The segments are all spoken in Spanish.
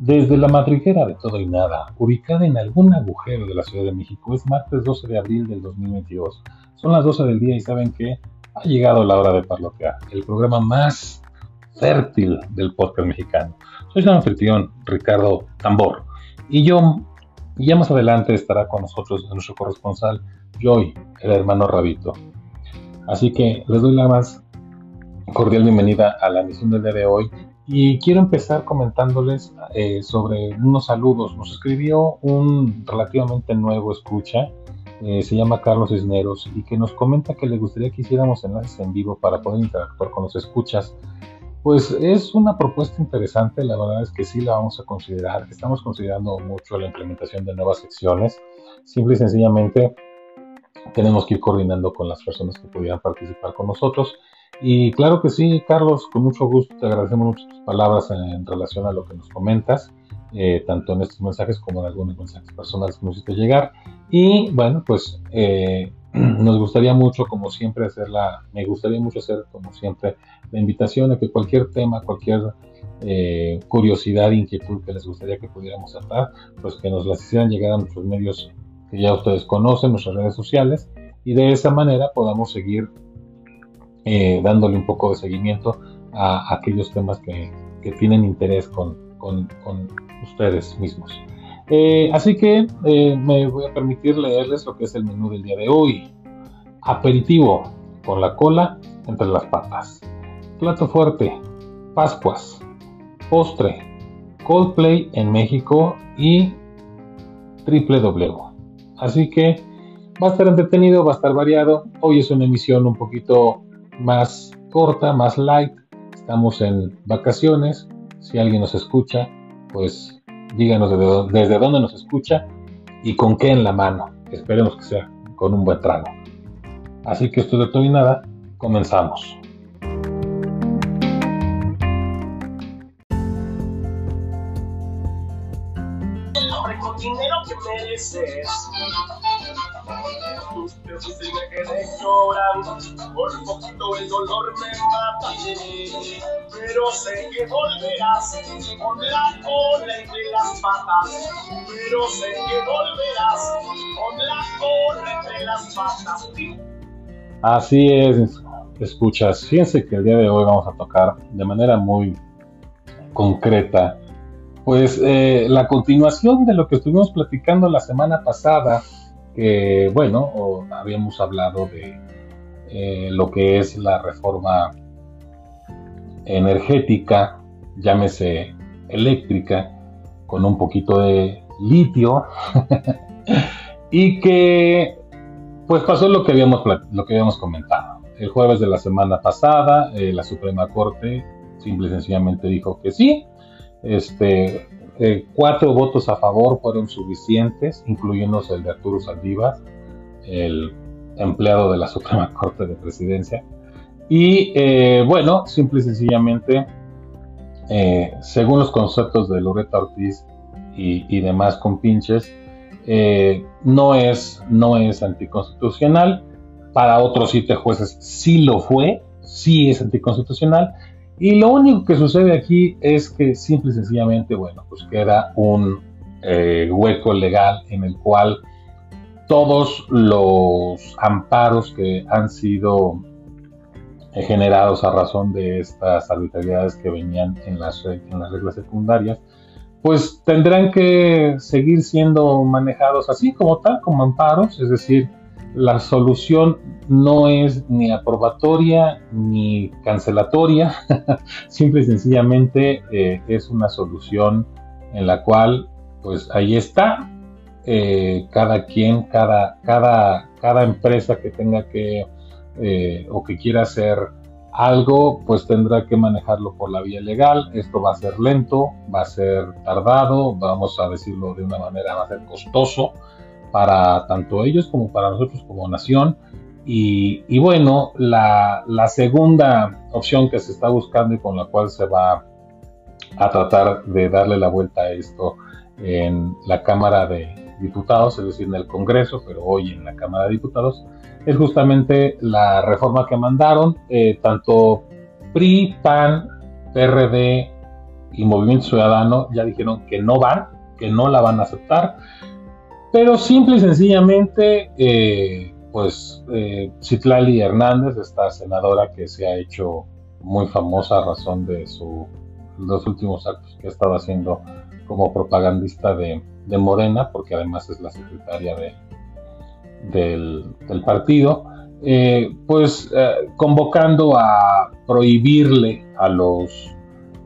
Desde la madriguera de todo y nada, ubicada en algún agujero de la Ciudad de México, es martes 12 de abril del 2022. Son las 12 del día y saben que ha llegado la hora de parlotear, el programa más fértil del podcast mexicano. Soy su anfitrión, Ricardo Tambor, y yo, ya más adelante estará con nosotros nuestro corresponsal, Joy, el hermano Rabito. Así que les doy la más cordial bienvenida a la emisión del día de hoy y quiero empezar comentándoles eh, sobre unos saludos. Nos escribió un relativamente nuevo escucha, eh, se llama Carlos Cisneros, y que nos comenta que le gustaría que hiciéramos enlaces en vivo para poder interactuar con los escuchas. Pues es una propuesta interesante, la verdad es que sí la vamos a considerar. Estamos considerando mucho la implementación de nuevas secciones. Simple y sencillamente tenemos que ir coordinando con las personas que pudieran participar con nosotros. Y claro que sí, Carlos, con mucho gusto te agradecemos mucho tus palabras en, relación a lo que nos comentas, eh, tanto en estos mensajes como en algunos mensajes personales que nos hiciste llegar. Y bueno, pues eh, nos gustaría mucho, como siempre, hacer la, me gustaría mucho hacer, como siempre, la invitación a que cualquier tema, cualquier eh, curiosidad, inquietud que les gustaría que pudiéramos tratar, pues que nos las hicieran llegar a nuestros medios que ya ustedes conocen, nuestras redes sociales, y de esa manera podamos seguir eh, dándole un poco de seguimiento a, aquellos temas que, tienen interés con, ustedes mismos. Eh, así que eh, me voy a permitir leerles lo que es el menú del día de hoy. Aperitivo con la cola entre las patas. Plato fuerte, Pascuas. Postre, Coldplay en México y Triple W. Así que va a estar entretenido, va a estar variado. Hoy es una emisión un poquito más corta, más light. Estamos en vacaciones. Si alguien nos escucha, pues díganos desde, dónde nos escucha y con qué en la mano. Esperemos que sea con un buen trago. Así que esto de todo y nada, comenzamos. que si me quedé llorando, por poquito el dolor me mata. Pero sé que volverás con la cola entre las patas. Pero sé que volverás con la cola entre las patas. Así es, escuchas. Fíjense que el día de hoy vamos a tocar de manera muy concreta, pues eh, la continuación de lo que estuvimos platicando la semana pasada que, bueno, habíamos hablado de eh, lo que es la reforma energética, llámese eléctrica, con un poquito de litio, y que pues pasó lo que habíamos, lo que habíamos comentado. El jueves de la semana pasada, eh, la Suprema Corte simple y sencillamente dijo que sí, este, eh, cuatro votos a favor fueron suficientes, incluyéndose el de Arturo Saldívar, el empleado de la Suprema Corte de Presidencia. Y eh, bueno, simple y sencillamente, eh, según los conceptos de Loretta Ortiz y, demás compinches, no, es, no es anticonstitucional. Para otros siete jueces sí lo fue, sí es anticonstitucional. Y lo único que sucede aquí es que simple y sencillamente, bueno, pues queda un eh, hueco legal en el cual todos los amparos que han sido eh, generados a razón de estas arbitrariedades que venían en las, en las reglas secundarias, pues tendrán que seguir siendo manejados así como tal, como amparos, es decir, la solución no es ni aprobatoria ni cancelatoria, simple y sencillamente eh, es una solución en la cual pues ahí está, eh, cada quien, cada, cada, cada empresa que tenga que eh, o que quiera hacer algo, pues tendrá que manejarlo por la vía legal. Esto va a ser lento, va a ser tardado, vamos a decirlo de una manera, va a ser costoso para tanto ellos como para nosotros como nación. Y, bueno, la, segunda opción que se está buscando y con la cual se va a tratar de darle la vuelta a esto en la Cámara de Diputados, es decir, en el Congreso, pero hoy en la Cámara de Diputados, es justamente la reforma que mandaron eh, tanto PRI, PAN, PRD y Movimiento Ciudadano ya dijeron que no van, que no la van a aceptar, pero simple y sencillamente, eh, pues eh, Citlali Hernández, esta senadora que se ha hecho muy famosa a razón de sus los últimos actos que ha estado haciendo como propagandista de, Morena, porque además es la secretaria de, del, partido, eh, pues convocando a prohibirle a los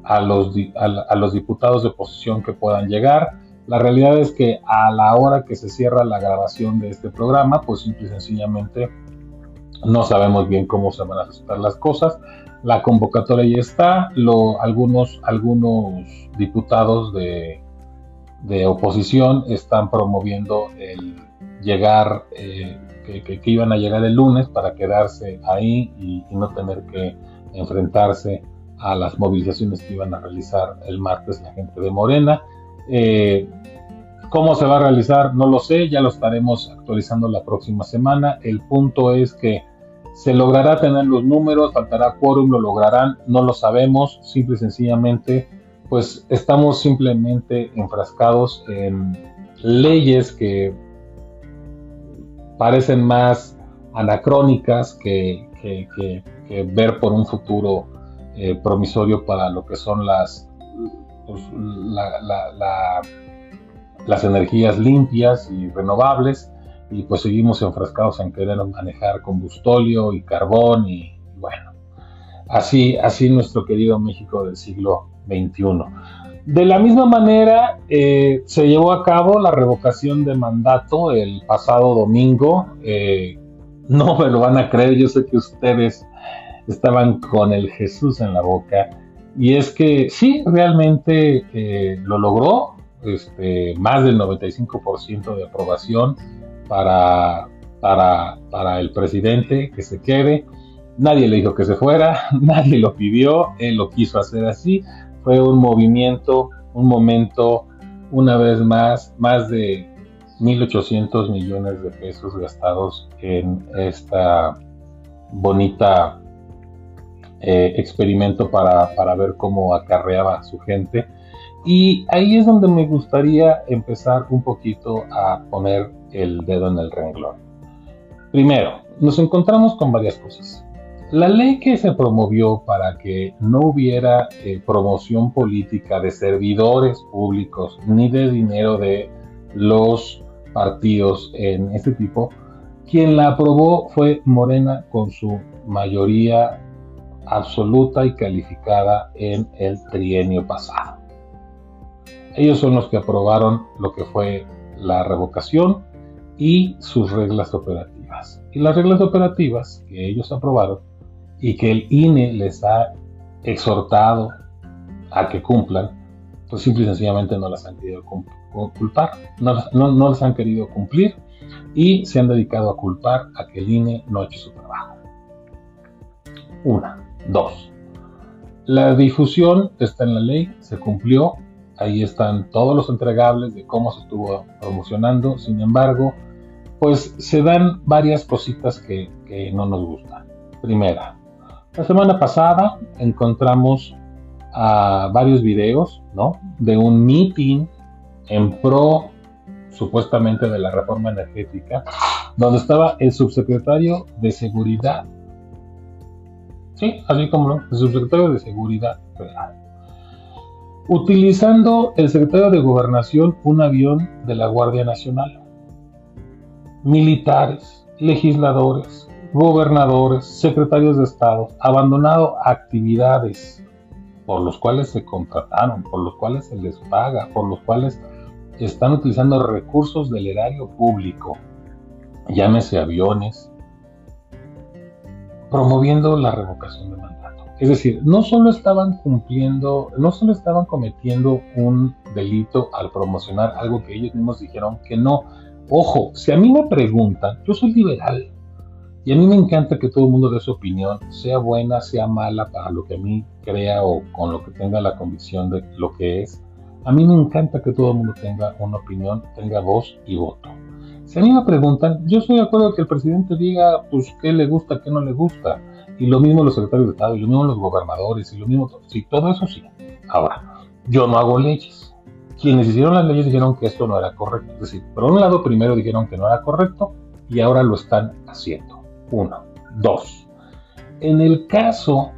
a los, a, los diputados de oposición que puedan llegar. La realidad es que a la hora que se cierra la grabación de este programa, pues simple y sencillamente no sabemos bien cómo se van a aceptar las cosas. La convocatoria ya está, algunos, algunos diputados de, de, oposición están promoviendo el llegar, eh, que, iban a llegar el lunes para quedarse ahí y no tener que enfrentarse a las movilizaciones que iban a realizar el martes la gente de Morena. Eh, ¿Cómo se va a realizar? No lo sé, ya lo estaremos actualizando la próxima semana. El punto es que se logrará tener los números, faltará quórum, lo lograrán, no lo sabemos, simple y sencillamente, pues estamos simplemente enfrascados en leyes que parecen más anacrónicas que, ver por un futuro eh, promisorio para lo que son las, pues, las energías limpias y renovables y pues seguimos enfrascados en querer manejar combustóleo y carbón y, bueno, así, así nuestro querido México del siglo XXI. De la misma manera, eh, se llevó a cabo la revocación de mandato el pasado domingo. Eh, no me lo van a creer, yo sé que ustedes estaban con el Jesús en la boca. Y es que sí, realmente eh, lo logró, este, más del 95% de aprobación para, para, para el presidente que se quede. Nadie le dijo que se fuera, nadie lo pidió, él lo quiso hacer así. Fue un movimiento, un momento, una vez más, más de 1.800 millones de pesos gastados en esta bonita eh, experimento para, para, ver cómo acarreaba a su gente. Y ahí es donde me gustaría empezar un poquito a poner el dedo en el renglón. Primero, nos encontramos con varias cosas. La ley que se promovió para que no hubiera eh, promoción política de servidores públicos ni de dinero de los partidos en este tipo, quien la aprobó fue Morena con su mayoría absoluta y calificada en el trienio pasado. Ellos son los que aprobaron lo que fue la revocación y sus reglas operativas. Y las reglas operativas que ellos aprobaron y que el INE les ha exhortado a que cumplan, pues simple y sencillamente no las han querido culpar, no, no las han querido cumplir y se han dedicado a culpar a que el INE no ha hecho su trabajo. Una. Dos, la difusión está en la ley, se cumplió, ahí están todos los entregables de cómo se estuvo promocionando, sin embargo, pues se dan varias cositas que, no nos gustan. Primera, la semana pasada encontramos a varios videos, ¿no? De un meeting en pro supuestamente de la reforma energética, donde estaba el subsecretario de Seguridad Sí, así como lo, el subsecretario de Seguridad Federal. Utilizando el secretario de Gobernación un avión de la Guardia Nacional. Militares, legisladores, gobernadores, secretarios de Estado, abandonado actividades por los cuales se contrataron, por los cuales se les paga, por los cuales están utilizando recursos del erario público, llámese aviones, promoviendo la revocación de mandato. Es decir, no solo estaban cumpliendo, no solo estaban cometiendo un delito al promocionar algo que ellos mismos dijeron que no. Ojo, si a mí me preguntan, yo soy liberal y a mí me encanta que todo el mundo dé su opinión, sea buena, sea mala, para lo que a mí crea o con lo que tenga la convicción de lo que es. A mí me encanta que todo el mundo tenga una opinión, tenga voz y voto. Si a mí me preguntan, yo estoy de acuerdo que el presidente diga pues qué le gusta, qué no le gusta. Y lo mismo los secretarios de Estado, y lo mismo los gobernadores, y lo mismo, sí, todo eso sí. Ahora, yo no hago leyes. Quienes hicieron las leyes dijeron que esto no era correcto. Es decir, por un lado, primero dijeron que no era correcto y ahora lo están haciendo. Uno. Dos. En el caso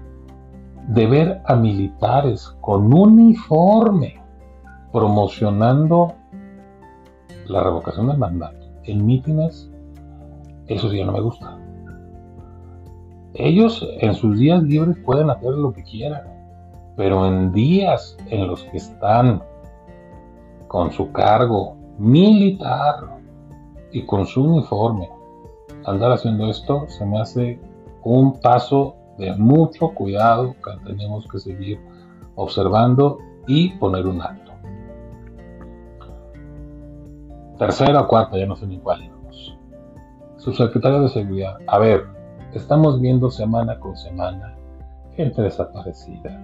de ver a militares con uniforme promocionando la revocación del mandato en mítines, eso sí ya no me gusta. Ellos en sus días libres pueden hacer lo que quieran, pero en días en los que están con su cargo militar y con su uniforme, andar haciendo esto se me hace un paso de mucho cuidado que tenemos que seguir observando y poner un acto. Tercera o cuarta, ya no sé ni cuál. Subsecretario de Seguridad. A ver, estamos viendo semana con semana gente desaparecida,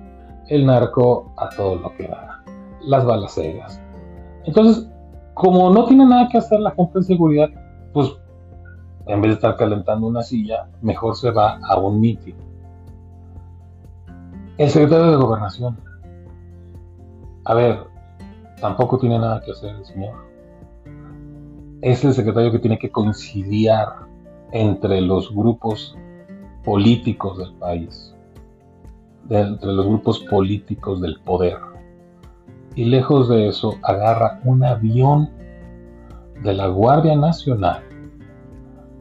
el narco a todo lo que da, las balaceras. Entonces, como no tiene nada que hacer la gente de seguridad, pues en vez de estar calentando una silla, mejor se va a un mitin. El secretario de Gobernación. A ver, tampoco tiene nada que hacer el señor es el secretario que tiene que conciliar entre los grupos políticos del país, entre los grupos políticos del poder. Y lejos de eso, agarra un avión de la Guardia Nacional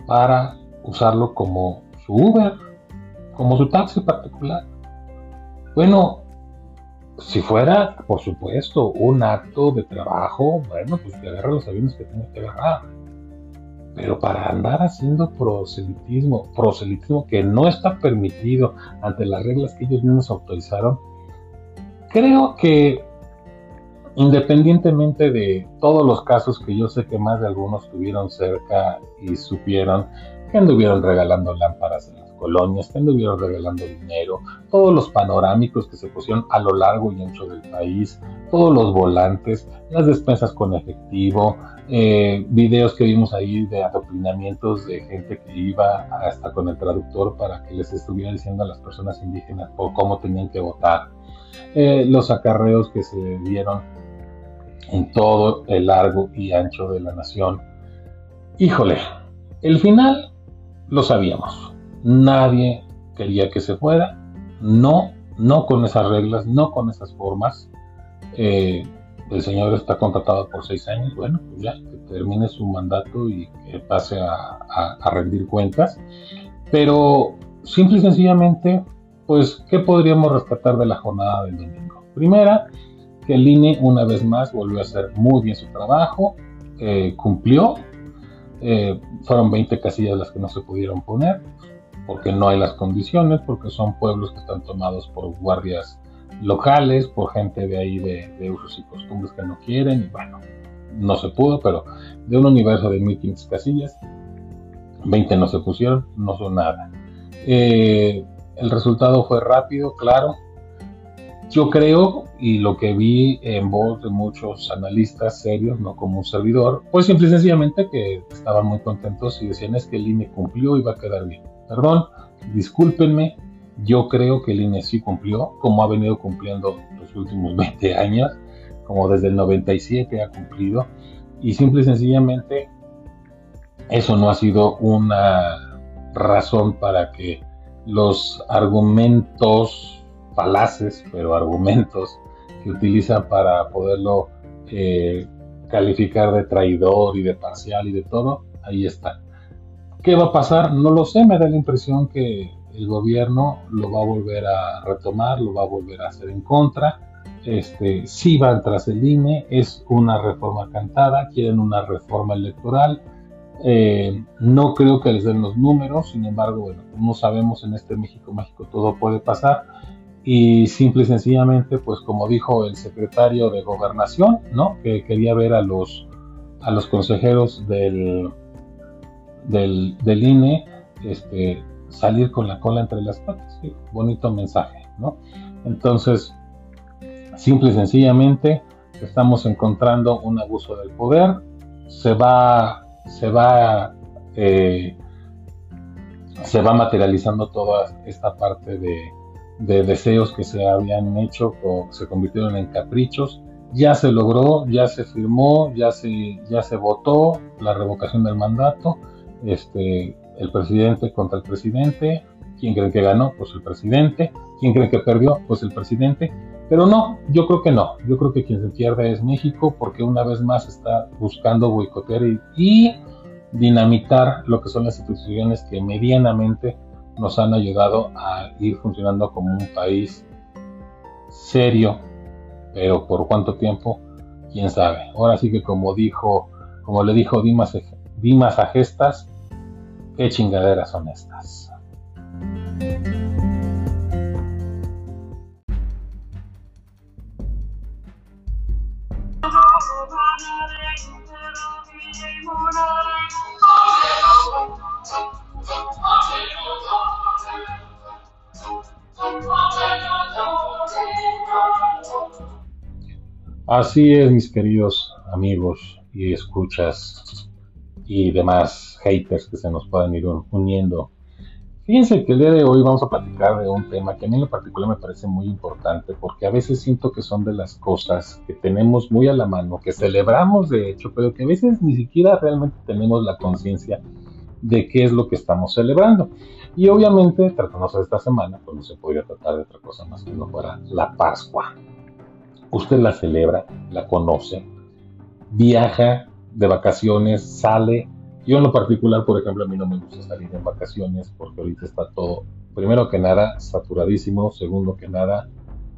para usarlo como su Uber, como su taxi particular. Bueno, si fuera, por supuesto, un acto de trabajo, bueno, pues que agarra los aviones que tiene que agarrar. Pero para andar haciendo proselitismo, proselitismo que no está permitido ante las reglas que ellos mismos autorizaron, creo que independientemente de todos los casos que yo sé que más de algunos tuvieron cerca y supieron que anduvieron regalando lámparas en colonias, que anduvieron regalando dinero, todos los panorámicos que se pusieron a lo largo y ancho del país, todos los volantes, las despensas con efectivo, eh, videos que vimos ahí de adoctrinamientos de gente que iba hasta con el traductor para que les estuviera diciendo a las personas indígenas por cómo tenían que votar, eh, los acarreos que se dieron en todo el largo y ancho de la nación. Híjole, el final lo sabíamos. Nadie quería que se fuera. No, no con esas reglas, no con esas formas. Eh, el señor está contratado por seis años. Bueno, pues ya, que termine su mandato y que pase a, rendir cuentas. Pero simple y sencillamente, pues, ¿qué podríamos rescatar de la jornada del domingo? Primera, que el INE una vez más volvió a hacer muy bien su trabajo, eh, cumplió eh, fueron 20 casillas las que no se pudieron poner, porque no hay las condiciones, porque son pueblos que están tomados por guardias locales, por gente de ahí de, usos y costumbres que no quieren, y bueno, no se pudo, pero de un universo de 1500 casillas, 20 no se pusieron, no son nada. Eh, el resultado fue rápido, claro, yo creo, y lo que vi en voz de muchos analistas serios, no como un servidor, pues simple y sencillamente que estaban muy contentos y decían es que el INE cumplió y va a quedar bien. Perdón, discúlpenme, yo creo que el INE sí cumplió, como ha venido cumpliendo los últimos 20 años, como desde el 97 ha cumplido, y simple y sencillamente eso no ha sido una razón para que los argumentos falaces, pero argumentos que utiliza para poderlo eh, calificar de traidor y de parcial y de todo, ahí está. ¿Qué va a pasar? No lo sé, me da la impresión que el gobierno lo va a volver a retomar, lo va a volver a hacer en contra. Este, si van tras el INE, es una reforma cantada, quieren una reforma electoral. Eh, no creo que les den los números, sin embargo, bueno, como sabemos en este México México todo puede pasar y simple y sencillamente, pues como dijo el secretario de Gobernación, ¿no? Que quería ver a los, a los consejeros del, del, INE este, salir con la cola entre las patas. Bonito mensaje, ¿no? Entonces, simple y sencillamente, estamos encontrando un abuso del poder, se va, se va, eh, se va materializando toda esta parte de de deseos que se habían hecho o se convirtieron en caprichos. Ya se logró, ya se firmó, ya se, ya se votó la revocación del mandato. Este, el presidente contra el presidente. ¿Quién creen que ganó? Pues el presidente. ¿Quién creen que perdió? Pues el presidente. Pero no, yo creo que no. Yo creo que quien se pierde es México porque una vez más está buscando boicotear y dinamitar lo que son las instituciones que medianamente nos han ayudado a ir funcionando como un país serio, pero por cuánto tiempo, quién sabe. Ahora sí que como dijo, como le dijo Dimas, Dimas a Gestas, qué chingaderas son estas. Así es, mis queridos amigos y escuchas y demás haters que se nos puedan ir uniendo. Fíjense que el día de hoy vamos a platicar de un tema que a mí en lo particular me parece muy importante porque a veces siento que son de las cosas que tenemos muy a la mano, que celebramos de hecho, pero que a veces ni siquiera realmente tenemos la conciencia de qué es lo que estamos celebrando. Y obviamente, tratándose de esta semana, pues no se podría tratar de otra cosa más que no fuera la Pascua usted la celebra, la conoce, viaja de vacaciones, sale. Yo en lo particular, por ejemplo, a mí no me gusta salir en vacaciones porque ahorita está todo, primero que nada, saturadísimo, segundo que nada,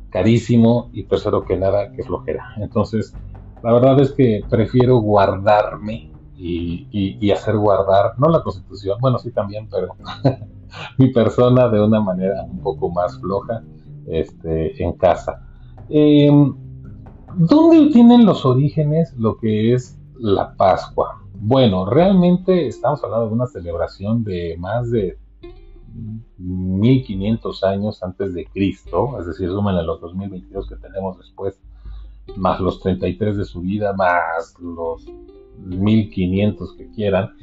carísimo y tercero que nada, que flojera. Entonces, la verdad es que prefiero guardarme y, hacer guardar, no la constitución, bueno, sí también, pero mi persona de una manera un poco más floja este, en casa. Eh, ¿Dónde tienen los orígenes lo que es la Pascua? Bueno, realmente estamos hablando de una celebración de más de 1500 años antes de Cristo, es decir, sumen a los 2022 que tenemos después, más los 33 de su vida, más los 1500 que quieran,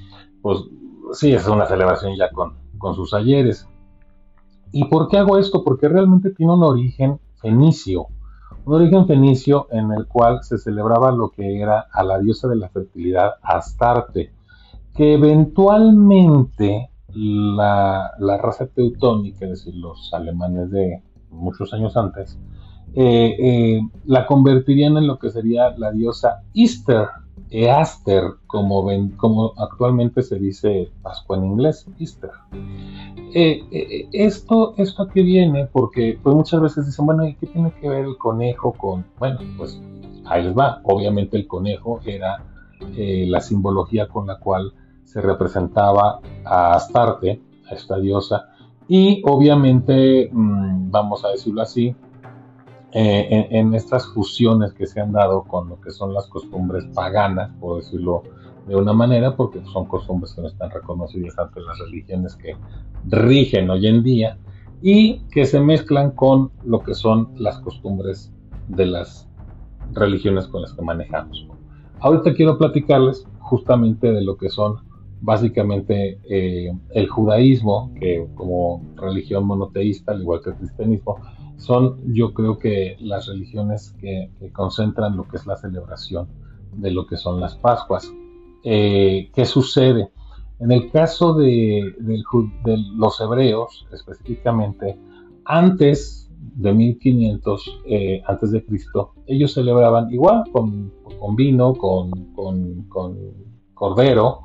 pues sí, es una celebración ya con, con sus ayeres. ¿Y por qué hago esto? Porque realmente tiene un origen fenicio un origen fenicio en el cual se celebraba lo que era a la diosa de la fertilidad Astarte, que eventualmente la, raza teutónica, es decir, los alemanes de muchos años antes, eh, eh, la convertirían en lo que sería la diosa Easter, Easter, como, ven, como actualmente se dice Pascua en inglés, Easter. Eh, eh, esto, esto aquí viene porque pues muchas veces dicen, bueno, ¿y qué tiene que ver el conejo con...? Bueno, pues ahí les va. Obviamente el conejo era eh, la simbología con la cual se representaba a Astarte, a esta diosa, y obviamente, mm, vamos a decirlo así, en, estas fusiones que se han dado con lo que son las costumbres paganas, por decirlo de una manera, porque son costumbres que no están reconocidas ante las religiones que rigen hoy en día y que se mezclan con lo que son las costumbres de las religiones con las que manejamos. Ahorita quiero platicarles justamente de lo que son básicamente eh, el judaísmo, que como religión monoteísta, al igual que el cristianismo, son yo creo que las religiones que, concentran lo que es la celebración de lo que son las Pascuas. Eh, ¿Qué sucede? En el caso de, los hebreos, específicamente, antes de 1500 eh, antes de Cristo, ellos celebraban igual con, vino, con, cordero,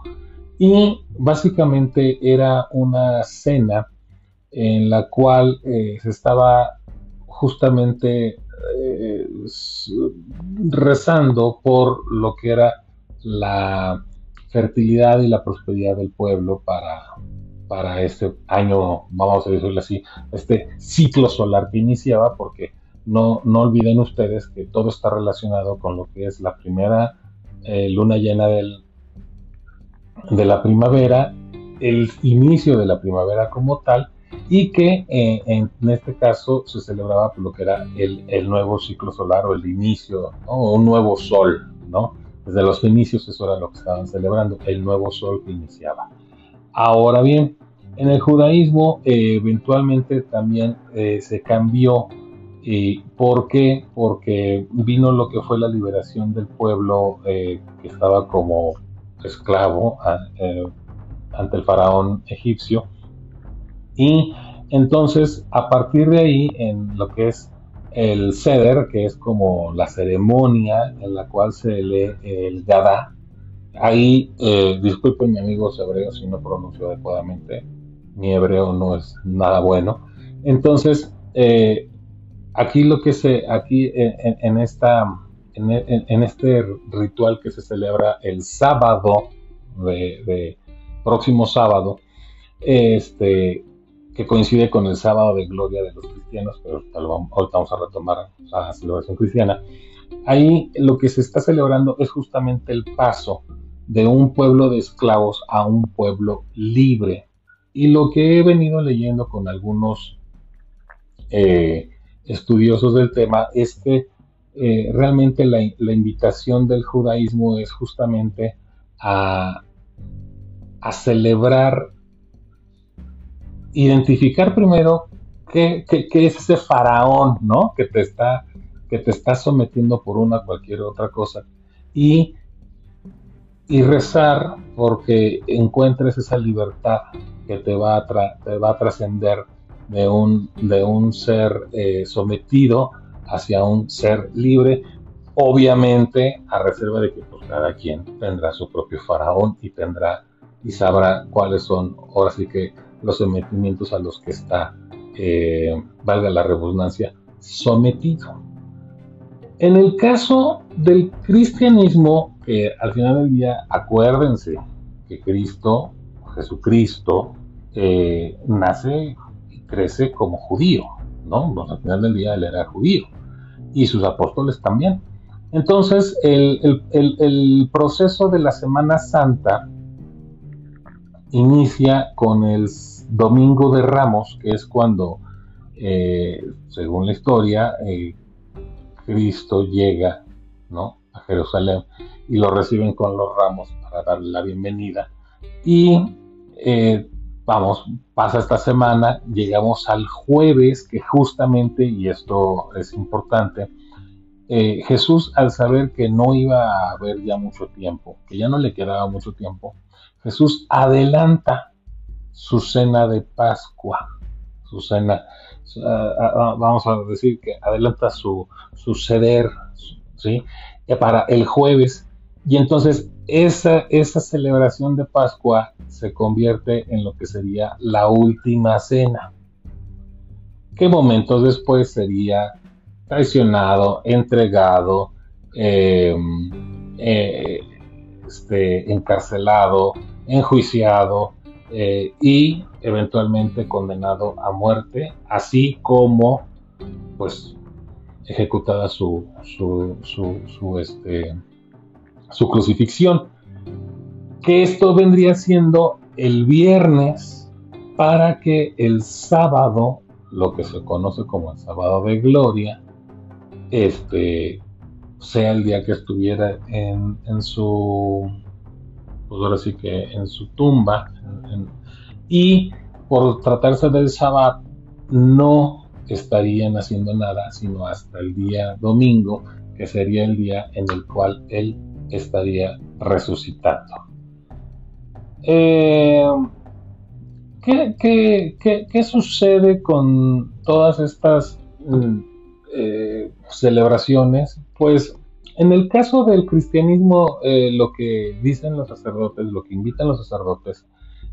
y básicamente era una cena en la cual eh, se estaba justamente eh, rezando por lo que era la fertilidad y la prosperidad del pueblo para, para este año, vamos a decirlo así, este ciclo solar que iniciaba, porque no, no olviden ustedes que todo está relacionado con lo que es la primera eh, luna llena del, de la primavera, el inicio de la primavera como tal, y que eh, en, este caso se celebraba lo que era el, nuevo ciclo solar o el inicio, ¿no? un nuevo sol, ¿no? Desde los inicios eso era lo que estaban celebrando, el nuevo sol que iniciaba. Ahora bien, En el judaísmo eh, eventualmente también eh, se cambió. ¿Y ¿Por qué? Porque vino lo que fue la liberación del pueblo que estaba como esclavo ante el faraón egipcio. Y entonces, a partir de ahí, en lo que es el Seder, que es como la ceremonia en la cual se lee el Gada, ahí, eh, disculpen mi amigo hebreo si no pronuncio adecuadamente, mi hebreo no es nada bueno. Entonces, eh, aquí lo que se, aquí en, esta, en, este ritual que se celebra el sábado de próximo sábado, este, que coincide con el sábado de gloria de los cristianos, pero ahorita vamos a retomar la celebración cristiana. Ahí lo que se está celebrando es justamente el paso de un pueblo de esclavos a un pueblo libre. Y lo que he venido leyendo con algunos eh, estudiosos del tema es que eh, realmente la, invitación del judaísmo es justamente a, a celebrar identificar primero qué, es ese faraón, ¿no? Que te está, que te está sometiendo por una cualquier otra cosa. Y, y rezar porque encuentres esa libertad que te va a, trascender de un, de un ser eh, sometido hacia un ser libre, obviamente a reserva de que pues, cada quien tendrá su propio faraón y tendrá y sabrá cuáles son, ahora sí que los sometimientos a los que está, eh, valga la redundancia, sometido. En el caso del cristianismo, al final del día, acuérdense que Cristo, Jesucristo, eh, nace y crece como judío, ¿no? al final del día él era judío y sus apóstoles también. Entonces, el, el proceso de la Semana Santa inicia con el Domingo de Ramos, que es cuando, eh, según la historia, eh, Cristo llega ¿no? a Jerusalén y lo reciben con los ramos para darle la bienvenida. Y eh, vamos, pasa esta semana, llegamos al jueves, que justamente, y esto es importante, Jesús al saber que no iba a haber ya mucho tiempo, que ya no le quedaba mucho tiempo, Jesús adelanta su cena de Pascua, su cena, ah, ah, ah, vamos a decir que adelanta su, su ceder, ¿sí? Para el jueves. Y entonces esa, esa celebración de Pascua se convierte en lo que sería la última cena, que momentos después sería traicionado, entregado, em, eh, este, encarcelado, enjuiciado, eh, y eventualmente condenado a muerte, así como pues ejecutada su, su, su, este, su crucifixión. Que esto vendría siendo el viernes para que el sábado, lo que se conoce como el sábado de gloria, este, sea el día que estuviera en, en su pues ahora sí que en su tumba, y por tratarse del Sabbat, no estarían haciendo nada sino hasta el día domingo, que sería el día en el cual él estaría resucitando. Eh, ¿qué, sucede con todas estas mm, eh, celebraciones? Pues en el caso del cristianismo, eh, lo que dicen los sacerdotes, lo que invitan los sacerdotes,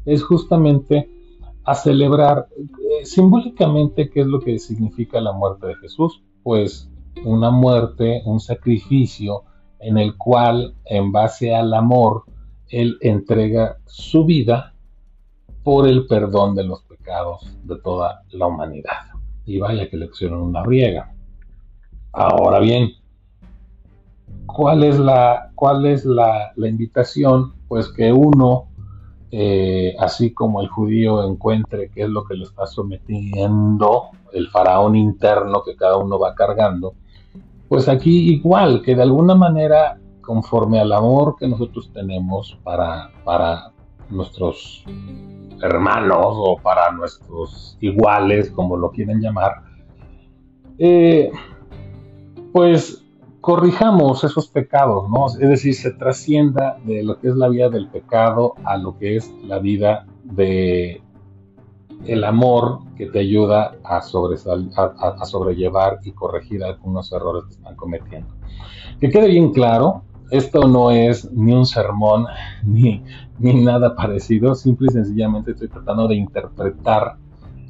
es justamente a celebrar eh, simbólicamente qué es lo que significa la muerte de Jesús, pues una muerte, un sacrificio en el cual, en base al amor, Él entrega su vida por el perdón de los pecados de toda la humanidad. Y vaya que le pusieron una riega. Ahora bien, ¿Cuál es la, cuál es la, invitación? Pues que uno, eh, así como el judío encuentre qué es lo que le está sometiendo, el faraón interno que cada uno va cargando, pues aquí igual, que de alguna manera, conforme al amor que nosotros tenemos para, para, nuestros hermanos o para nuestros iguales, como lo quieren llamar, eh, pues corrijamos esos pecados, ¿no? Es decir, se trascienda de lo que es la vida del pecado a lo que es la vida de el amor que te ayuda a, a, sobrellevar y corregir algunos errores que están cometiendo. Que quede bien claro, esto no es ni un sermón ni, ni nada parecido, simple y sencillamente estoy tratando de interpretar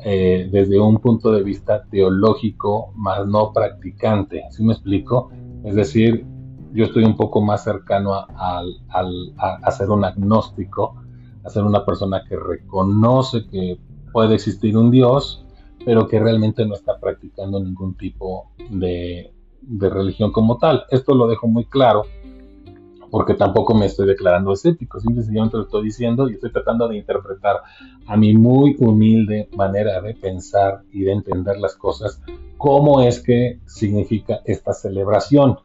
eh, desde un punto de vista teológico, más no practicante. ¿Sí me explico? Es decir, yo estoy un poco más cercano a, a ser un agnóstico, a ser una persona que reconoce que puede existir un Dios, pero que realmente no está practicando ningún tipo de, de religión como tal. Esto lo dejo muy claro porque tampoco me estoy declarando escéptico, simplemente lo estoy diciendo y estoy tratando de interpretar a mi muy humilde manera de pensar y de entender las cosas, cómo es que significa esta celebración.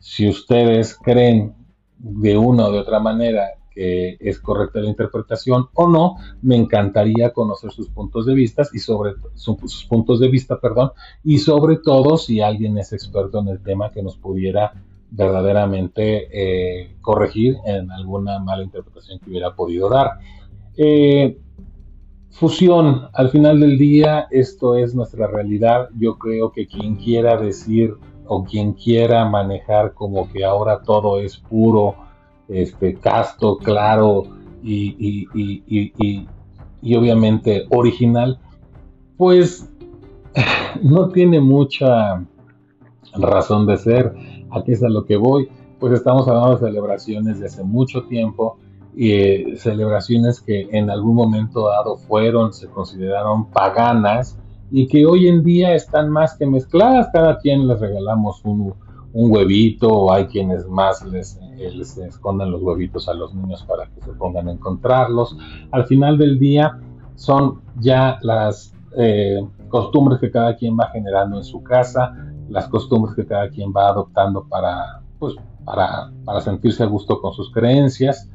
Si ustedes creen de una o de otra manera que es correcta la interpretación o no, me encantaría conocer sus puntos de vista y sobre sus puntos de vista, perdón, y sobre todo si alguien es experto en el tema que nos pudiera verdaderamente eh, corregir en alguna mala interpretación que hubiera podido dar. Eh, fusión, al final del día, esto es nuestra realidad. Yo creo que quien quiera decir o quien quiera manejar como que ahora todo es puro, este, casto, claro y, y obviamente original, pues no tiene mucha razón de ser aquí es a lo que voy, pues estamos hablando de celebraciones de hace mucho tiempo y eh, celebraciones que en algún momento dado fueron, se consideraron paganas y que hoy en día están más que mezcladas. Cada quien les regalamos un, huevito o hay quienes más les, eh, les, escondan los huevitos a los niños para que se pongan a encontrarlos. Al final del día son ya las eh, costumbres que cada quien va generando en su casa, las costumbres que cada quien va adoptando para, pues, para, para sentirse a gusto con sus creencias.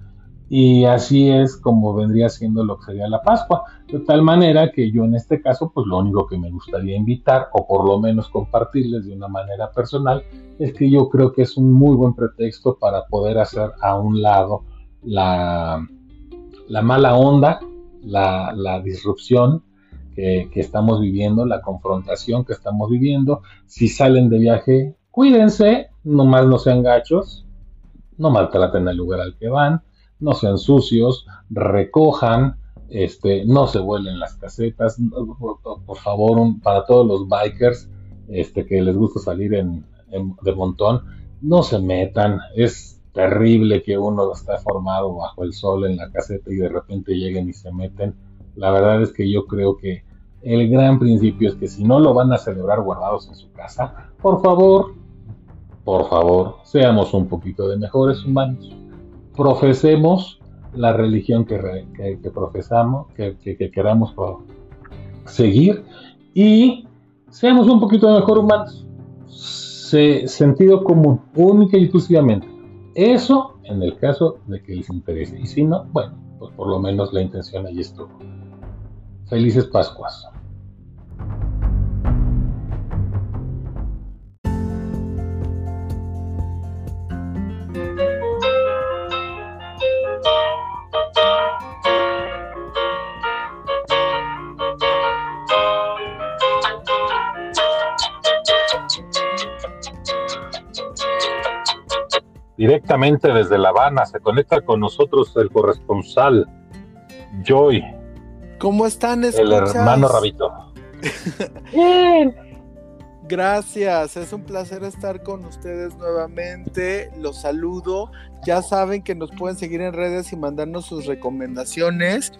Y así es como vendría siendo lo que sería la Pascua. De tal manera que yo en este caso, pues lo único que me gustaría invitar, o por lo menos compartirles de una manera personal, es que yo creo que es un muy buen pretexto para poder hacer a un lado la, la mala onda, la, la disrupción que, estamos viviendo, la confrontación que estamos viviendo. Si salen de viaje, cuídense, nomás no sean gachos, no maltraten el lugar al que van, no sean sucios, recojan, este, no se vuelen las casetas, por, favor, para todos los bikers este, que les gusta salir en, de montón, no se metan, es terrible que uno está formado bajo el sol en la caseta y de repente lleguen y se meten. La verdad es que yo creo que el gran principio es que si no lo van a celebrar guardados en su casa, por favor, por favor, seamos un poquito de mejores humanos. Profesemos la religión que, profesamos, que, queramos seguir y seamos un poquito de mejor humanos. sentido común, única y exclusivamente. Eso en el caso de que les interese. Y si no, bueno, pues por lo menos la intención allí estuvo. Felices Pascuas. Directamente desde La Habana se conecta con nosotros el corresponsal Joy ¿Cómo están? El hermano Rabito. Bien. Gracias, es un placer estar con ustedes nuevamente. Los saludo. Ya saben que nos pueden seguir en redes y mandarnos sus recomendaciones.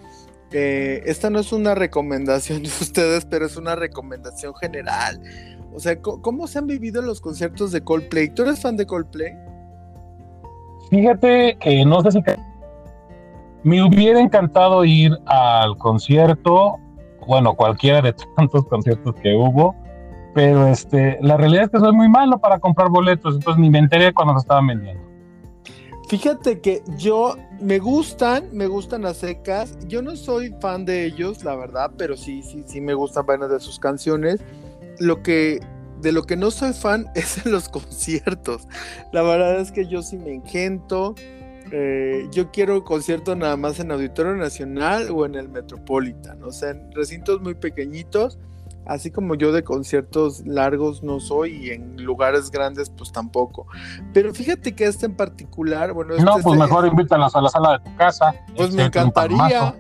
Eh, esta no es una recomendación de ustedes, pero es una recomendación general. O sea, ¿cómo se han vivido los conciertos de Coldplay? ¿Tú eres fan de Coldplay? Fíjate que no sé si me hubiera encantado ir al concierto, bueno, cualquiera de tantos conciertos que hubo, pero este, la realidad es que soy muy malo para comprar boletos, entonces ni me enteré cuando los estaban vendiendo. Fíjate que yo me gustan, me gustan las secas. Yo no soy fan de ellos, la verdad, pero sí, sí, sí me gustan varias de sus canciones. Lo que de lo que no soy fan es en los conciertos. La verdad es que yo sí me engento. Eh, yo quiero concierto nada más en Auditorio Nacional o en el Metropolitan, o sea, en recintos muy pequeñitos así como yo de conciertos largos no soy y en lugares grandes pues tampoco. Pero fíjate que este en particular, bueno... no, este pues mejor invítalas a la sala de tu casa. Pues me encantaría.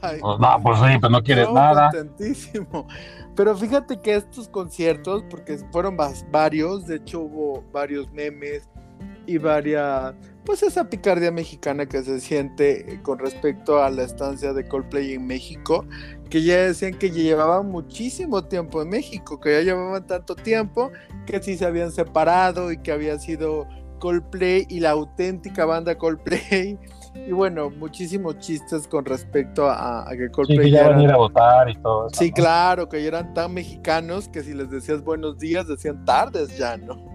pues no, pues sí, pero no quieres nada. Contentísimo. Pero fíjate que estos conciertos, porque fueron varios, de hecho hubo varios memes y varias, pues esa picardía mexicana que se siente con respecto a la estancia de Coldplay en México, que ya decían que llevaban muchísimo tiempo en México, que ya llevaban tanto tiempo que sí se habían separado y que había sido Coldplay y la auténtica banda Coldplay. Y bueno, muchísimos chistes con respecto a, que Coldplay. Sí, que ya a ir a votar y todo eso. Sí, claro, que ya eran tan mexicanos que si les decías buenos días, decían tardes ya, ¿no?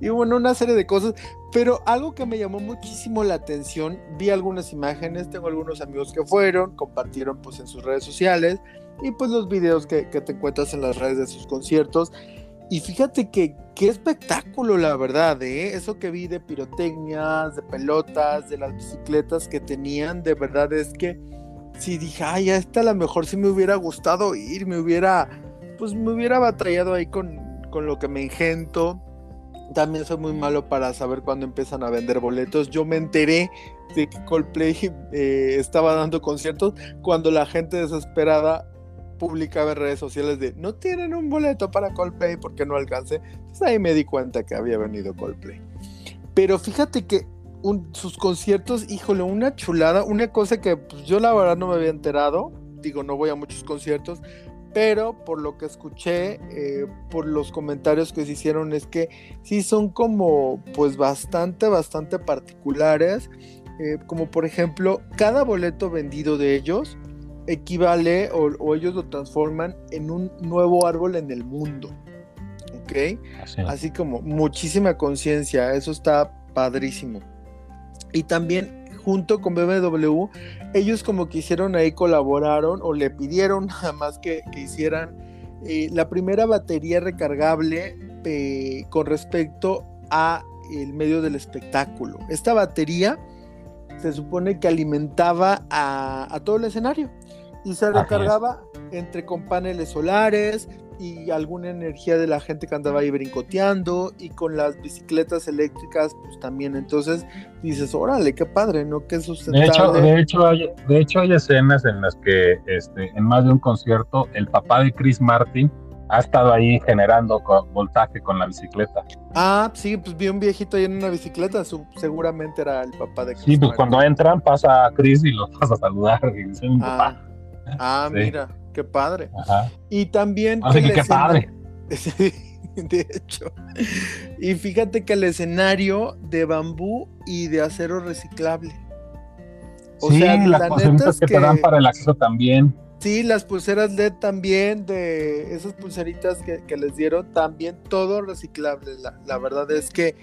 Y bueno, una serie de cosas. Pero algo que me llamó muchísimo la atención, vi algunas imágenes, tengo algunos amigos que fueron, compartieron pues en sus redes sociales y pues los videos que, te encuentras en las redes de sus conciertos. Y fíjate que qué espectáculo, la verdad, ¿eh? Eso que vi de pirotecnias, de pelotas, de las bicicletas que tenían, de verdad es que si dije, ay, a esta a lo mejor sí me hubiera gustado ir, me hubiera, pues me hubiera batallado ahí con, con lo que me engento también soy muy malo para saber cuándo empiezan a vender boletos. Yo me enteré de que Coldplay eh, estaba dando conciertos cuando la gente desesperada publicaba en redes sociales de no tienen un boleto para Coldplay porque no alcancé. Entonces ahí me di cuenta que había venido Coldplay. Pero fíjate que sus conciertos, híjole, una chulada, una cosa que pues, yo la verdad no me había enterado. Digo, no voy a muchos conciertos, pero por lo que escuché, eh, por los comentarios que se hicieron, es que sí son como pues bastante, bastante particulares, eh, como por ejemplo, cada boleto vendido de ellos equivale o, ellos lo transforman en un nuevo árbol en el mundo. ¿Ok? Así como muchísima conciencia, eso está padrísimo. Y también junto con BMW, ellos como que hicieron ahí, colaboraron o le pidieron nada más que, hicieran eh, la primera batería recargable eh, con respecto a el medio del espectáculo. Esta batería se supone que alimentaba a, todo el escenario y se recargaba entre con paneles solares, y alguna energía de la gente que andaba ahí brincoteando y con las bicicletas eléctricas pues también entonces dices órale qué padre no qué sustentable de hecho de hecho hay, de hecho hay escenas en las que este en más de un concierto el papá de Chris Martin ha estado ahí generando voltaje con la bicicleta. Ah, sí, pues vi un viejito ahí en una bicicleta, seguramente era el papá de Chris. Sí, pues cuando entran pasa a Chris y lo pasa a saludar y dice mi ah, papá. Ah, mira qué padre. Y también... Así que qué padre. de hecho. Y fíjate que el escenario de bambú y de acero reciclable. O sí, sea, las pulseritas que, te dan para el acceso también. Sí, las pulseras LED también, de esas pulseritas que, les dieron, también todo reciclable. la verdad es que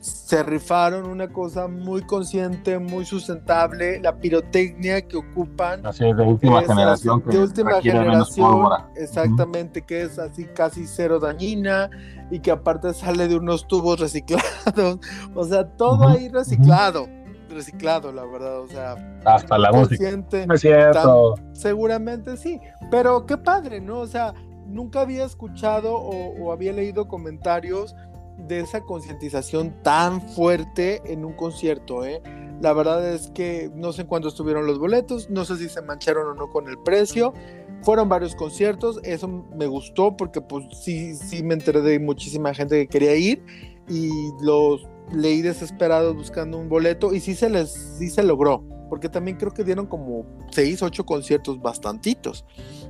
se rifaron una cosa muy consciente, muy sustentable, la pirotecnia que ocupan. Así es, de última generación. de última generación, exactamente, que es así casi cero dañina y que aparte sale de unos tubos reciclados. O sea, todo ahí reciclado. Reciclado, la verdad, o sea. Hasta la música. es cierto. seguramente sí, pero qué padre, ¿no? O sea, nunca había escuchado o había leído comentarios de esa concientización tan fuerte en un concierto, ¿eh? La verdad es que no sé cuándo estuvieron los boletos, no sé si se mancharon o no con el precio. Fueron varios conciertos, eso me gustó porque pues sí, sí me enteré de muchísima gente que quería ir y los leí desesperados buscando un boleto y sí se les, sí se logró porque también creo que dieron como seis, ocho conciertos bastantitos.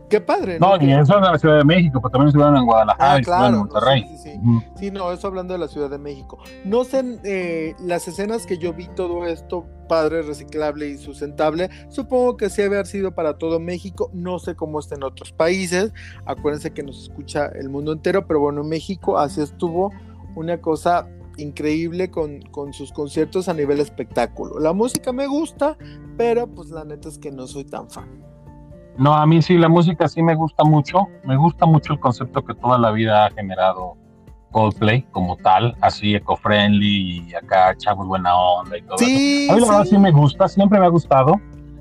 Qué padre. No, y eso en la Ciudad de México, pero también estuvieron en Guadalajara ah, claro, en Monterrey. Sí, sí, sí. no, eso hablando de la Ciudad de México. No sé, eh, las escenas que yo vi todo esto, padre, reciclable y sustentable, supongo que sí haber sido para todo México. No sé cómo está en otros países. Acuérdense que nos escucha el mundo entero, pero bueno, en México así estuvo una cosa increíble con, con, sus conciertos a nivel espectáculo. La música me gusta, pero pues la neta es que no soy tan fan. No, a mí sí, la música sí me gusta mucho. Me gusta mucho el concepto que toda la vida ha generado Coldplay como tal, así eco-friendly y acá chavos buena onda y todo sí, eso. A mí la verdad sí me gusta, siempre me ha gustado.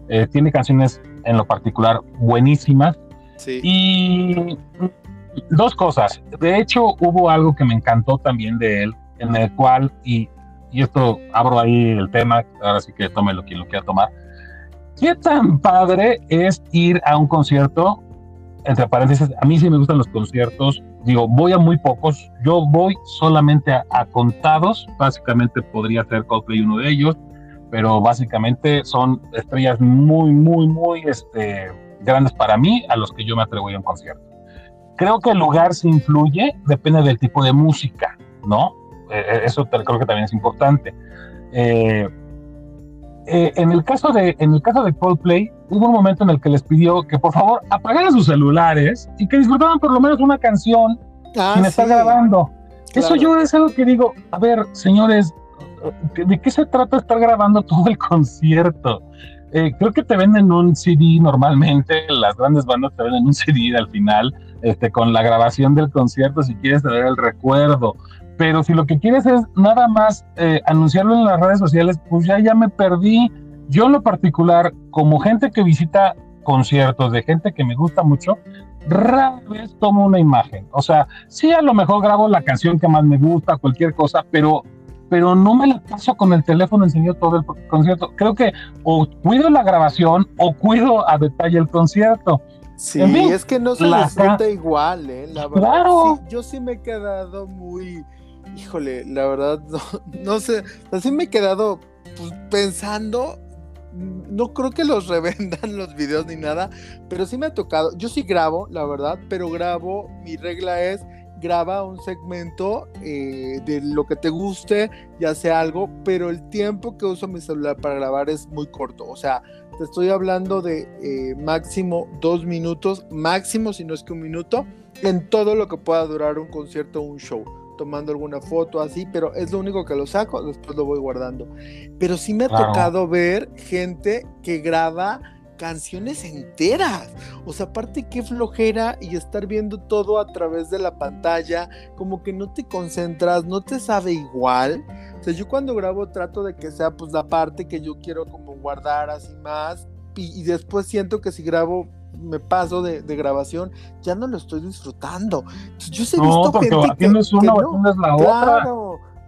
Eh, tiene canciones en lo particular buenísimas. Sí. Y dos cosas. De hecho, hubo algo que me encantó también de él, en el cual, y, y esto abro ahí el tema, ahora sí que tómelo quien lo quiera tomar ¿Qué tan padre es ir a un concierto? Entre paréntesis, a mí sí me gustan los conciertos. Digo, voy a muy pocos. Yo voy solamente a, contados. Básicamente podría ser Coldplay uno de ellos, pero básicamente son estrellas muy, muy, muy este, grandes para mí a los que yo me atrevo a un concierto. Creo que el lugar se influye, depende del tipo de música, ¿no? Eh, eh, eso creo que también es importante. Eh, eh, en, el caso de, en el caso de Coldplay, hubo un momento en el que les pidió que por favor apagaran sus celulares y que disfrutaran por lo menos una canción ah, sin estar grabando. Eso yo es algo que digo, a ver, señores, ¿de qué se trata estar grabando todo el concierto? Eh, creo que te venden un CD normalmente, las grandes bandas te venden un CD al final, este, con la grabación del concierto si quieres tener el recuerdo pero si lo que quieres es nada más eh, anunciarlo en las redes sociales, pues ya, ya me perdí. Yo en lo particular, como gente que visita conciertos de gente que me gusta mucho, rara vez tomo una imagen. O sea, sí a lo mejor grabo la canción que más me gusta, cualquier cosa, pero, pero no me la paso con el teléfono enseñando todo el concierto. Creo que o cuido la grabación o cuido a detalle el concierto. Sí, es que no se disfruta igual, ¿eh? La verdad, claro. yo sí me he quedado muy híjole, la verdad, no, sé, así me he quedado pues, pensando, no creo que los revendan los videos ni nada, pero sí me ha tocado, yo sí grabo, la verdad, pero grabo, mi regla es graba un segmento eh, de lo que te guste, ya sea algo, pero el tiempo que uso mi celular para grabar es muy corto. O sea, te estoy hablando de eh, máximo dos minutos, máximo si no es que un minuto, en todo lo que pueda durar un concierto o un show tomando alguna foto así, pero es lo único que lo saco, después lo voy guardando. Pero sí me ha tocado ver gente que graba canciones enteras. O sea, aparte qué flojera y estar viendo todo a través de la pantalla, como que no te concentras, no te sabe igual. O sea, yo cuando grabo trato de que sea pues la parte que yo quiero como guardar así más y, y después siento que si grabo me paso de, grabación, ya no lo estoy disfrutando. yo he visto gente que, una la otra.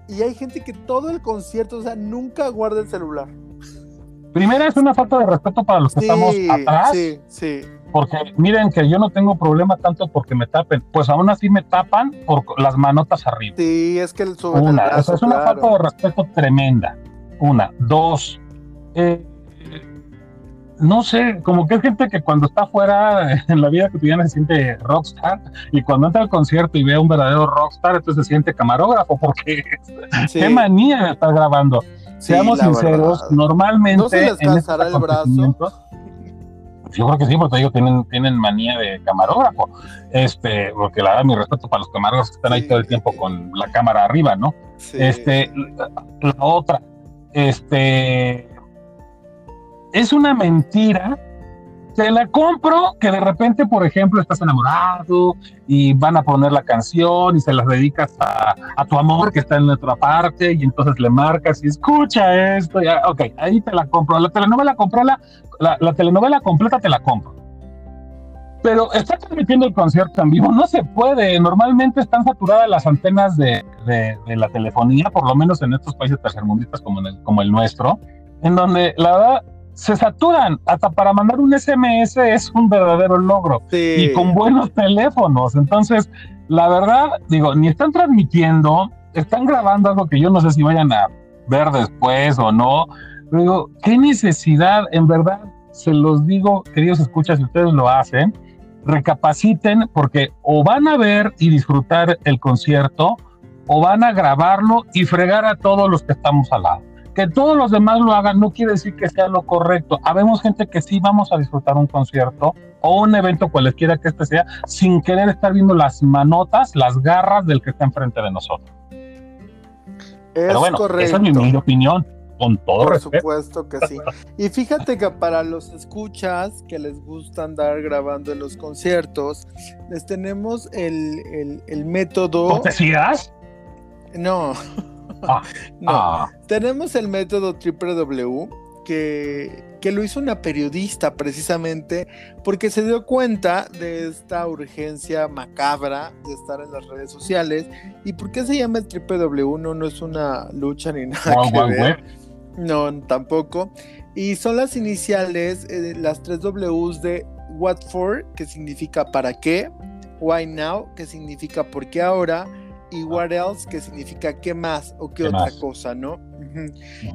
Y hay gente que todo el concierto, o sea, nunca guarda el celular. Primera es una falta de respeto para los que estamos atrás. Sí, sí. Porque miren que yo no tengo problema tanto porque me tapen, pues aún así me tapan por las manotas arriba. Sí, es que el Una, es una falta de respeto tremenda. Una, dos, eh, no sé, como que es gente que cuando está fuera en la vida cotidiana se siente rockstar y cuando entra al concierto y ve a un verdadero rockstar, entonces se siente camarógrafo porque qué manía de estar grabando. Seamos sinceros, normalmente ¿No se les cansará el brazo? Yo creo que sí, porque ellos tienen, tienen manía de camarógrafo. Este, porque la verdad, mi respeto para los camarógrafos que están ahí todo el tiempo con la cámara arriba, ¿no? Este, la otra, este, es una mentira. Te la compro que de repente, por ejemplo, estás enamorado y van a poner la canción y se las dedicas a, tu amor que está en otra parte y entonces le marcas y escucha esto. Ya, ok, ahí te la compro. La telenovela la, la, telenovela completa te la compro. Pero está transmitiendo el concierto en vivo, no se puede. Normalmente están saturadas las antenas de, de, la telefonía, por lo menos en estos países tercermundistas como, el, como el nuestro, en donde la verdad se saturan. Hasta para mandar un SMS es un verdadero logro. Y con buenos teléfonos. Entonces, la verdad, digo, ni están transmitiendo, están grabando algo que yo no sé si vayan a ver después o no. digo, ¿qué necesidad? En verdad, se los digo, queridos escuchas, si ustedes lo hacen, recapaciten porque o van a ver y disfrutar el concierto o van a grabarlo y fregar a todos los que estamos al lado que todos los demás lo hagan no quiere decir que sea lo correcto. Habemos gente que sí vamos a disfrutar un concierto o un evento cualquiera que este sea, sin querer estar viendo las manotas, las garras del que está enfrente de nosotros. Pero bueno, esa es mi, opinión. Con todo Por supuesto que sí. Y fíjate que para los escuchas que les gusta andar grabando en los conciertos, les tenemos el, el, método. decías? No. Ah, no. Ah. Tenemos el método www que, que, lo hizo una periodista precisamente porque se dio cuenta de esta urgencia macabra de estar en las redes sociales. ¿Y por qué se llama el www? No, no es una lucha ni nada que ver. No, tampoco. Y son las iniciales, eh, las tres Ws de What for, que significa para qué, Why now, que significa por qué ahora, y what else, que significa qué más o qué, otra cosa, ¿no?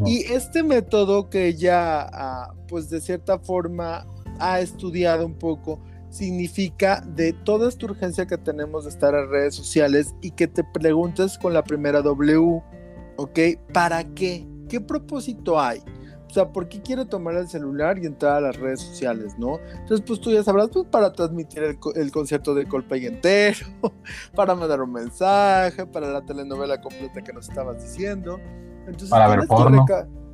Y este método que ella, ah, pues de cierta forma, ha estudiado un poco, significa de toda esta urgencia que tenemos de estar en redes sociales y que te preguntes con la primera W, ¿ok? ¿Para qué? ¿Qué propósito hay? O sea, ¿por qué quiere tomar el celular y entrar a las redes sociales, no? Entonces, pues tú ya sabrás, pues para transmitir el, concierto de Coldplay entero, para mandar un mensaje, para la telenovela completa que nos estabas diciendo. Entonces, para ver porno.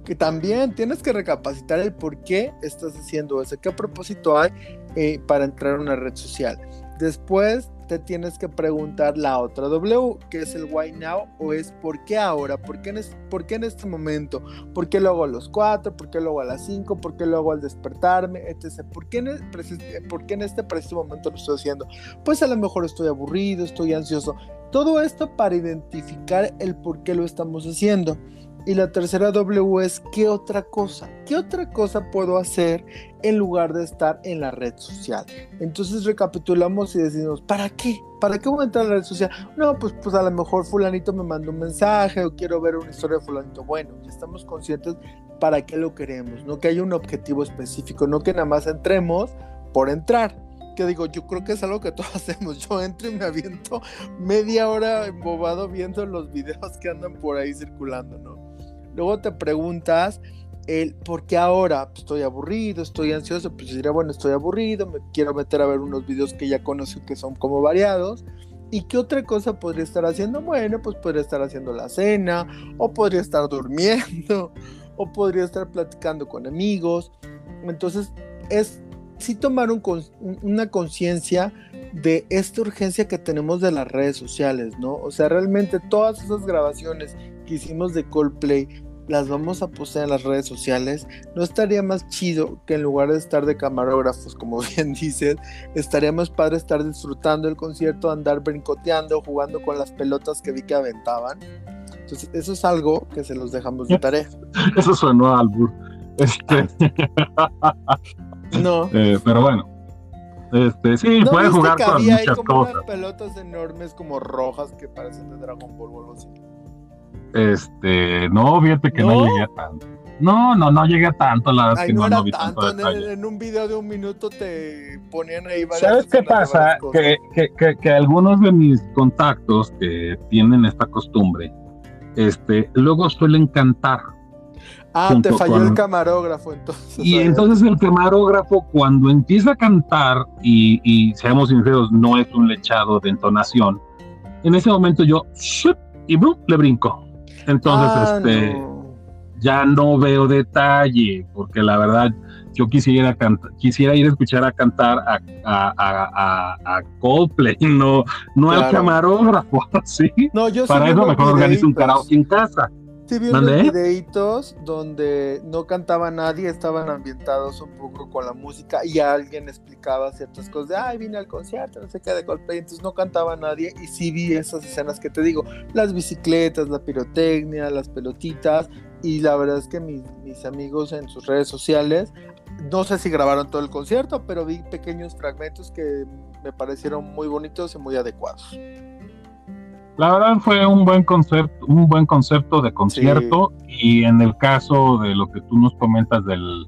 Que, también tienes que recapacitar el por qué estás haciendo eso, qué propósito hay eh, para entrar a una red social. Después tienes que preguntar la otra W, que es el why now o es por qué ahora, por qué en, por qué en este momento, por qué luego a los 4, por qué luego a las 5, por qué luego al despertarme, etc. ¿Por qué, en ¿Por qué en este preciso momento lo estoy haciendo? Pues a lo mejor estoy aburrido, estoy ansioso. Todo esto para identificar el por qué lo estamos haciendo. Y la tercera W es ¿qué otra cosa? ¿Qué otra cosa puedo hacer en lugar de estar en la red social? Entonces recapitulamos y decimos, ¿para qué? ¿Para qué voy a entrar a la red social? No, pues, pues a lo mejor fulanito me mandó un mensaje o quiero ver una historia de fulanito. Bueno, ya estamos conscientes para qué lo queremos, no que haya un objetivo específico, no que nada más entremos por entrar. Que digo, yo creo que es algo que todos hacemos. Yo entro y me aviento media hora embobado viendo los videos que andan por ahí circulando, ¿no? Luego te preguntas el por qué ahora pues, estoy aburrido, estoy ansioso, pues diría, bueno, estoy aburrido, me quiero meter a ver unos videos que ya conozco que son como variados. ¿Y qué otra cosa podría estar haciendo? Bueno, pues podría estar haciendo la cena, o podría estar durmiendo, o podría estar platicando con amigos. Entonces, es sí tomar una conciencia de esta urgencia que tenemos de las redes sociales, ¿no? O sea, realmente todas esas grabaciones que hicimos de Coldplay las vamos a postear en las redes sociales, ¿no estaría más chido que en lugar de estar de camarógrafos, como bien dices, estaría más padre estar disfrutando el concierto, andar brincoteando, jugando con las pelotas que vi que aventaban? Entonces, eso es algo que se los dejamos de tarea. Eso suenó a albur. Este... no. Eh, pero bueno. Este, sí, puede jugar con muchas como Unas pelotas enormes como rojas que parecen de Dragon Ball o algo así. Este, no, fíjate que no, llegué a tanto. No, no, no llegué a tanto, la verdad que no, no, vi tanto. en, un video de un minuto te ponían ahí ¿Sabes qué pasa? Que, que, que, algunos de mis contactos que tienen esta costumbre, este, luego suelen cantar. Ah, te falló el camarógrafo entonces. Y entonces el camarógrafo cuando empieza a cantar, y, y seamos sinceros, no es un lechado de entonación, en ese momento yo, y le brinco. Entonces, ah, este, ya no veo detalle, porque la verdad, yo quisiera quisiera ir a escuchar a cantar a, a, a, a Coldplay, no, no al camarógrafo, ¿sí? No, yo Para eso mejor organizo un karaoke en casa. Sí, vi unos videitos donde no cantaba nadie, estaban ambientados un poco con la música y alguien explicaba ciertas cosas de, ay, vine al concierto, no sé qué, de Coldplay, entonces no cantaba nadie y sí vi esas escenas que te digo, las bicicletas, la pirotecnia, las pelotitas y la verdad es que mis, mis amigos en sus redes sociales, no sé si grabaron todo el concierto, pero vi pequeños fragmentos que me parecieron muy bonitos y muy adecuados. La verdad fue un buen concepto, un buen concepto de concierto y en el caso de lo que tú nos comentas del,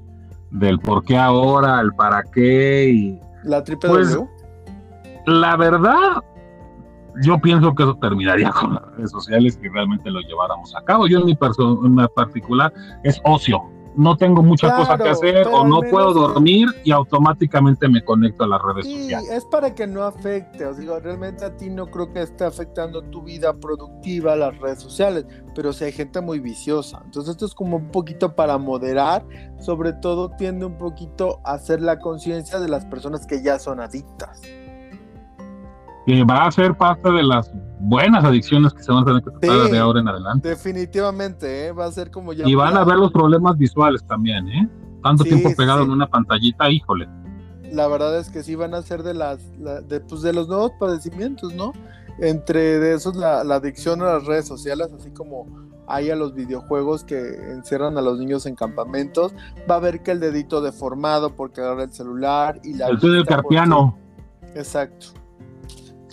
del por qué ahora, el para qué y la triple pues, La verdad, yo pienso que eso terminaría con las redes sociales si realmente lo lleváramos a cabo. Yo en mi persona particular es ocio, no tengo mucha cosa que hacer o no puedo dormir y automáticamente me conecto a las redes sí, sociales. Es para que no afecte, os digo, realmente a ti no creo que esté afectando tu vida productiva las redes sociales, pero si hay gente muy viciosa. Entonces esto es como un poquito para moderar, sobre todo tiende un poquito a hacer la conciencia de las personas que ya son adictas. Que va a ser parte de las buenas adicciones que se van a tener que tratar de ahora en adelante. Definitivamente, ¿eh? va a ser como ya. Y van a ver los problemas visuales también, ¿eh? Tanto tiempo pegado en una pantallita, híjole. La verdad es que sí van a ser de las, de, pues de los nuevos padecimientos, ¿no? Entre de esos la, adicción a las redes sociales, así como hay a los videojuegos que encierran a los niños en campamentos, va a ver que el dedito deformado porque agarra el celular y la... El del carpiano. Exacto.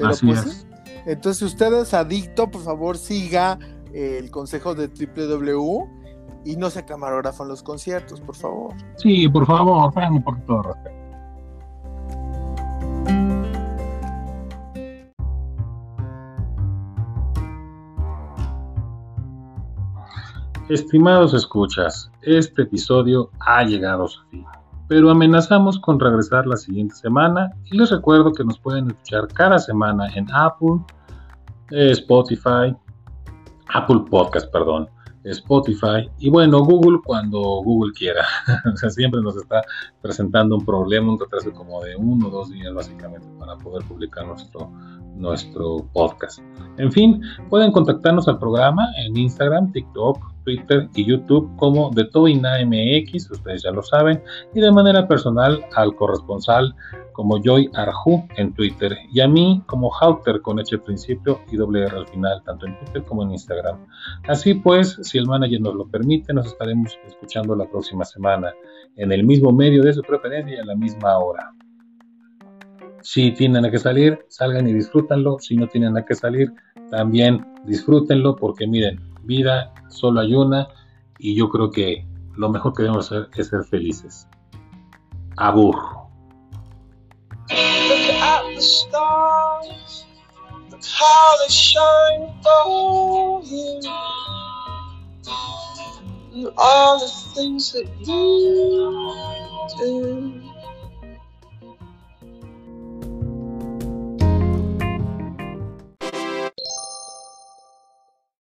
Así pues es. Entonces, si usted es adicto, por favor siga eh, el consejo de www y no sea camarógrafo en los conciertos, por favor. Sí, por favor, tengan un poquito de respeto. Estimados escuchas, este episodio ha llegado a su fin, pero amenazamos con regresar la siguiente semana y les recuerdo que nos pueden escuchar cada semana en Apple, Spotify, Apple Podcast, perdón, Spotify y bueno, Google cuando Google quiera. o sea, siempre nos está presentando un problema, un retraso como de uno o dos días básicamente para poder publicar nuestro, nuestro podcast. En fin, pueden contactarnos al programa en Instagram, TikTok, Twitter y YouTube como de Toina MX, ustedes ya lo saben, y de manera personal al corresponsal como Joy Arju en Twitter y a mí como Hauter con H principio y doble R al final, tanto en Twitter como en Instagram. Así pues, si el manager nos lo permite, nos estaremos escuchando la próxima semana en el mismo medio de su preferencia y a la misma hora. Si tienen que salir, salgan y disfrútenlo. Si no tienen a que salir, también disfrútenlo porque miren, vida solo hay una y yo creo que lo mejor que debemos hacer es ser felices. Abur. Look at the stars, look how they shine for you. And all the things that you do.